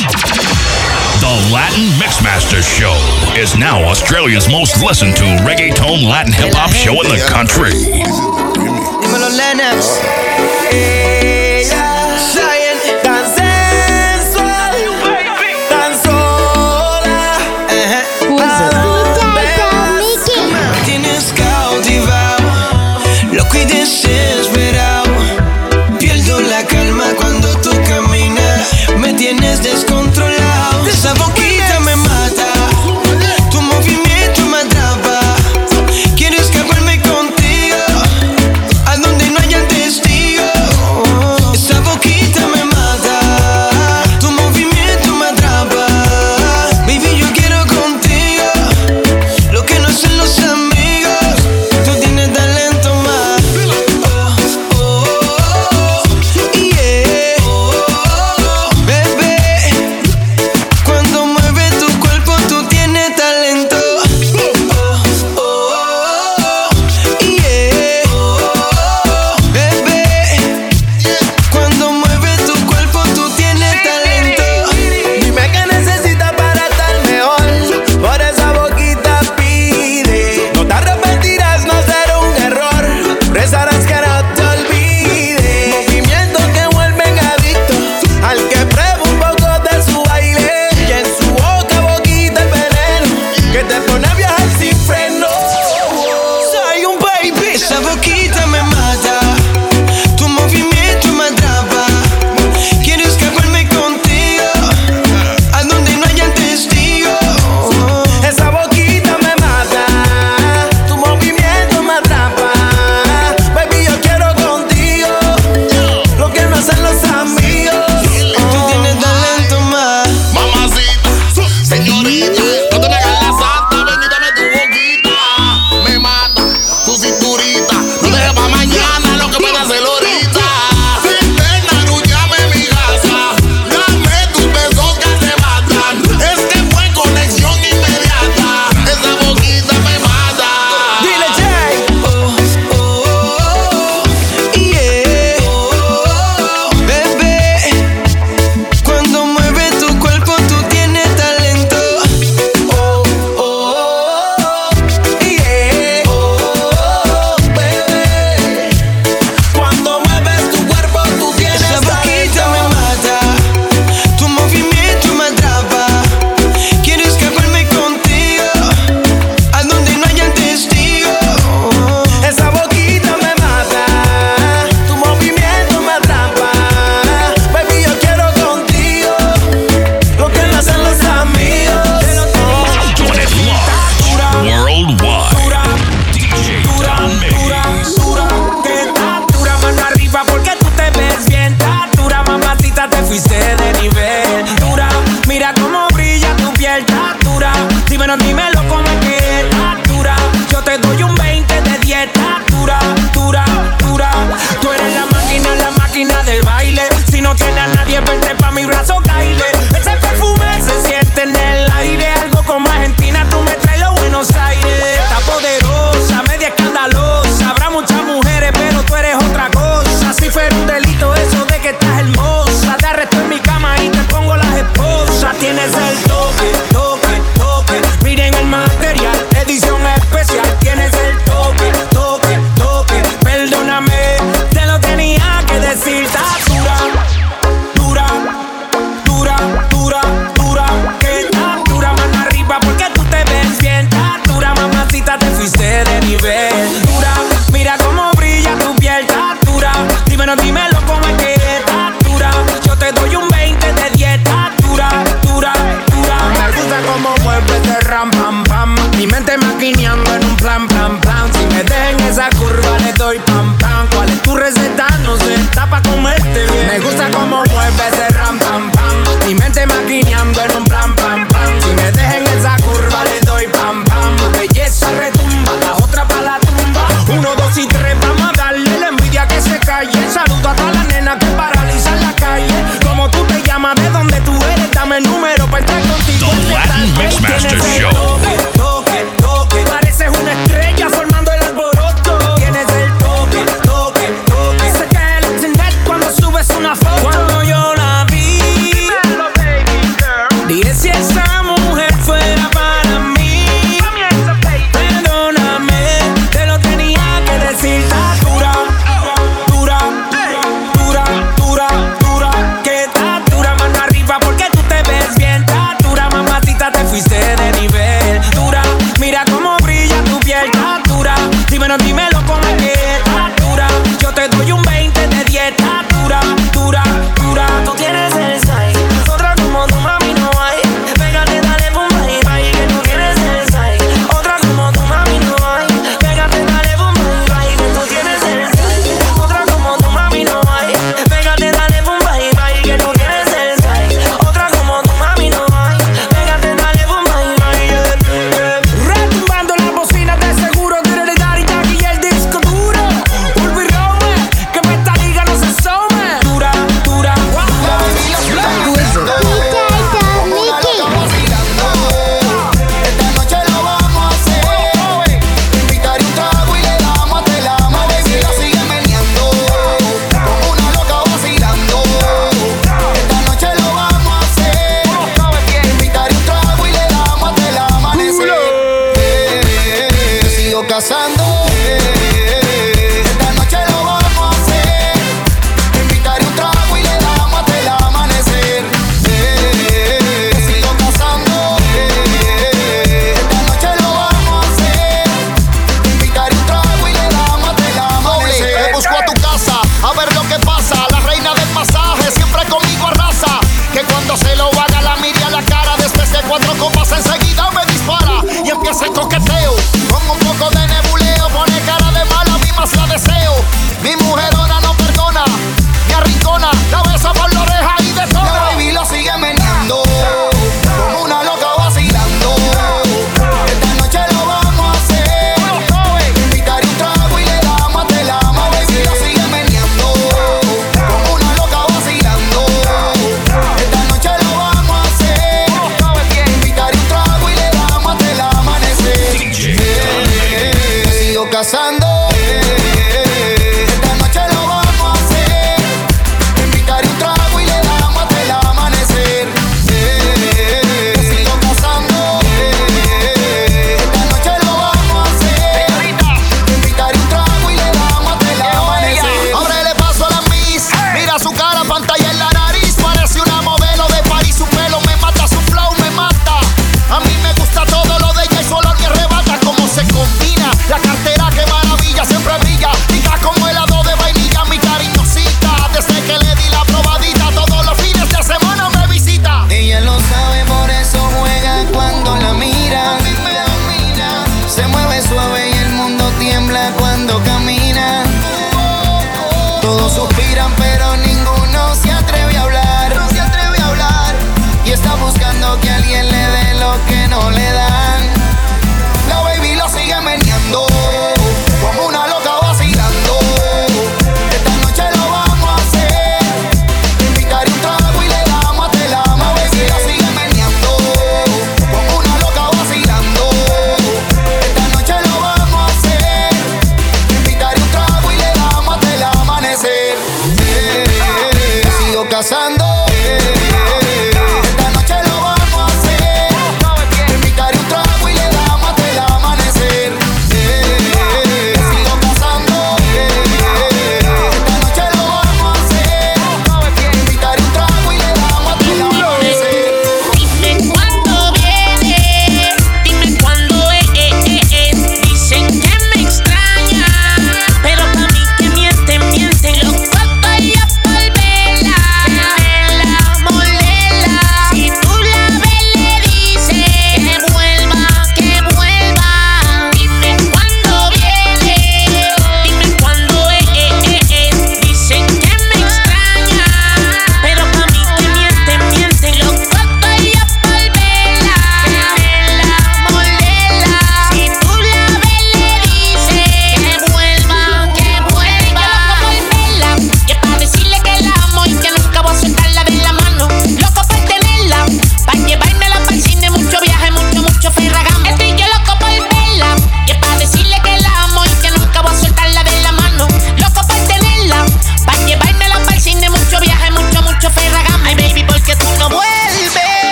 The Latin Mixmaster Show is now Australia's most listened to reggaeton Latin hip hop show in the country. Dímelo, Lennox.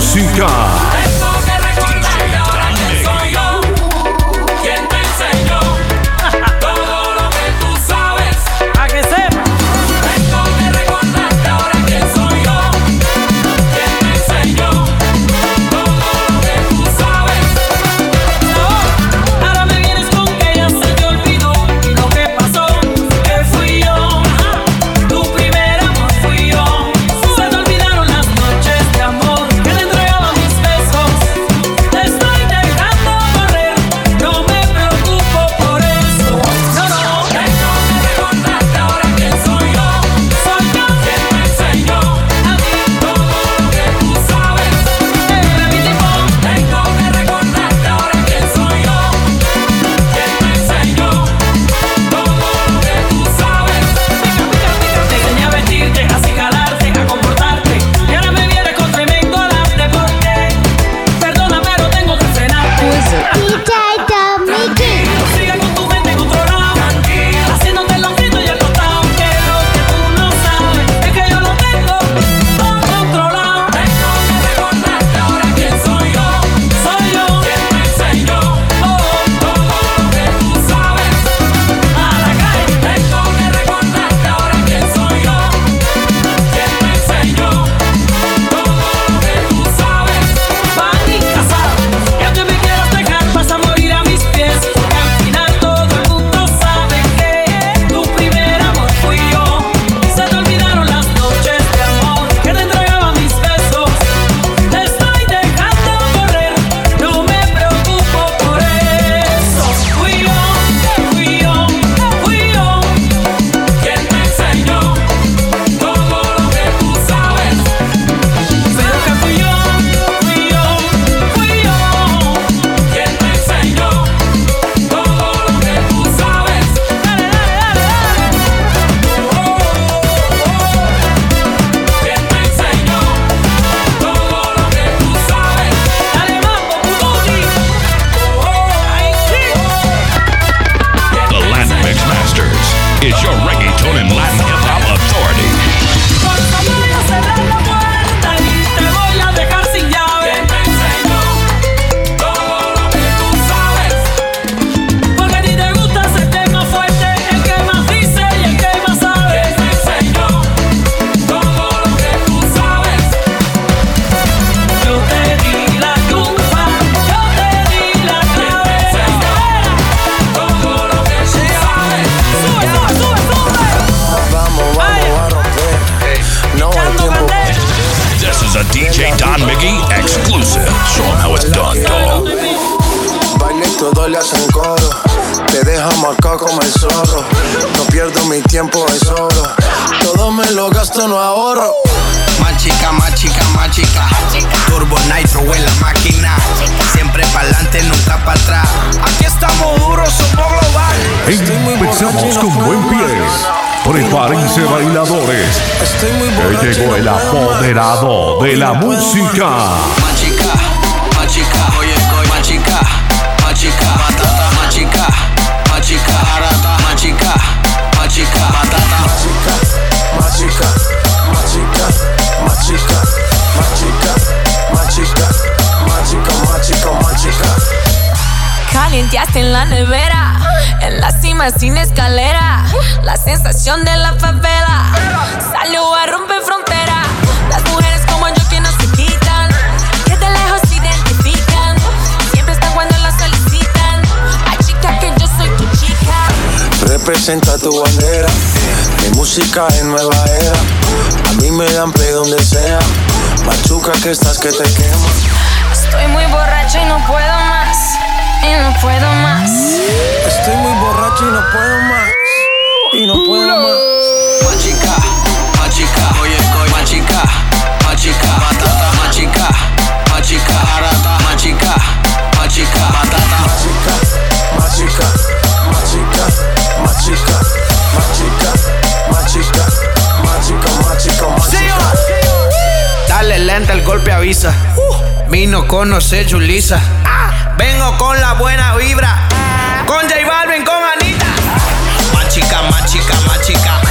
苏卡。Prepárense bailadores. Que llegó el apoderado de la música. Machica. Calienteaste en la nevera en la cima sin escalera, la sensación de la favela. Salió a romper frontera. Las mujeres como yo que no se quitan, que de lejos se identifican. Siempre están cuando las solicitan. A chica que yo soy tu chica. Representa tu bandera. Mi música es nueva era. A mí me dan play donde sea. Machuca que estás que te quema. Estoy muy borracho y no puedo más y no puedo más. Estoy muy borracho y no puedo más. Y no puedo más. Machica, machica, oye, oye, machica, machica, batata, machica, machica, barata, machica, machica, batata, machica, machica, machica, machica, machica, machica, machica, machica, machica. Dale lenta, el golpe avisa. Uh. Vino conoce Julisa. Ah Vengo con la buena vibra. Con J Balvin, con Anita. Más chica, más chica, más chica.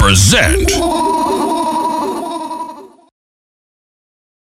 Represent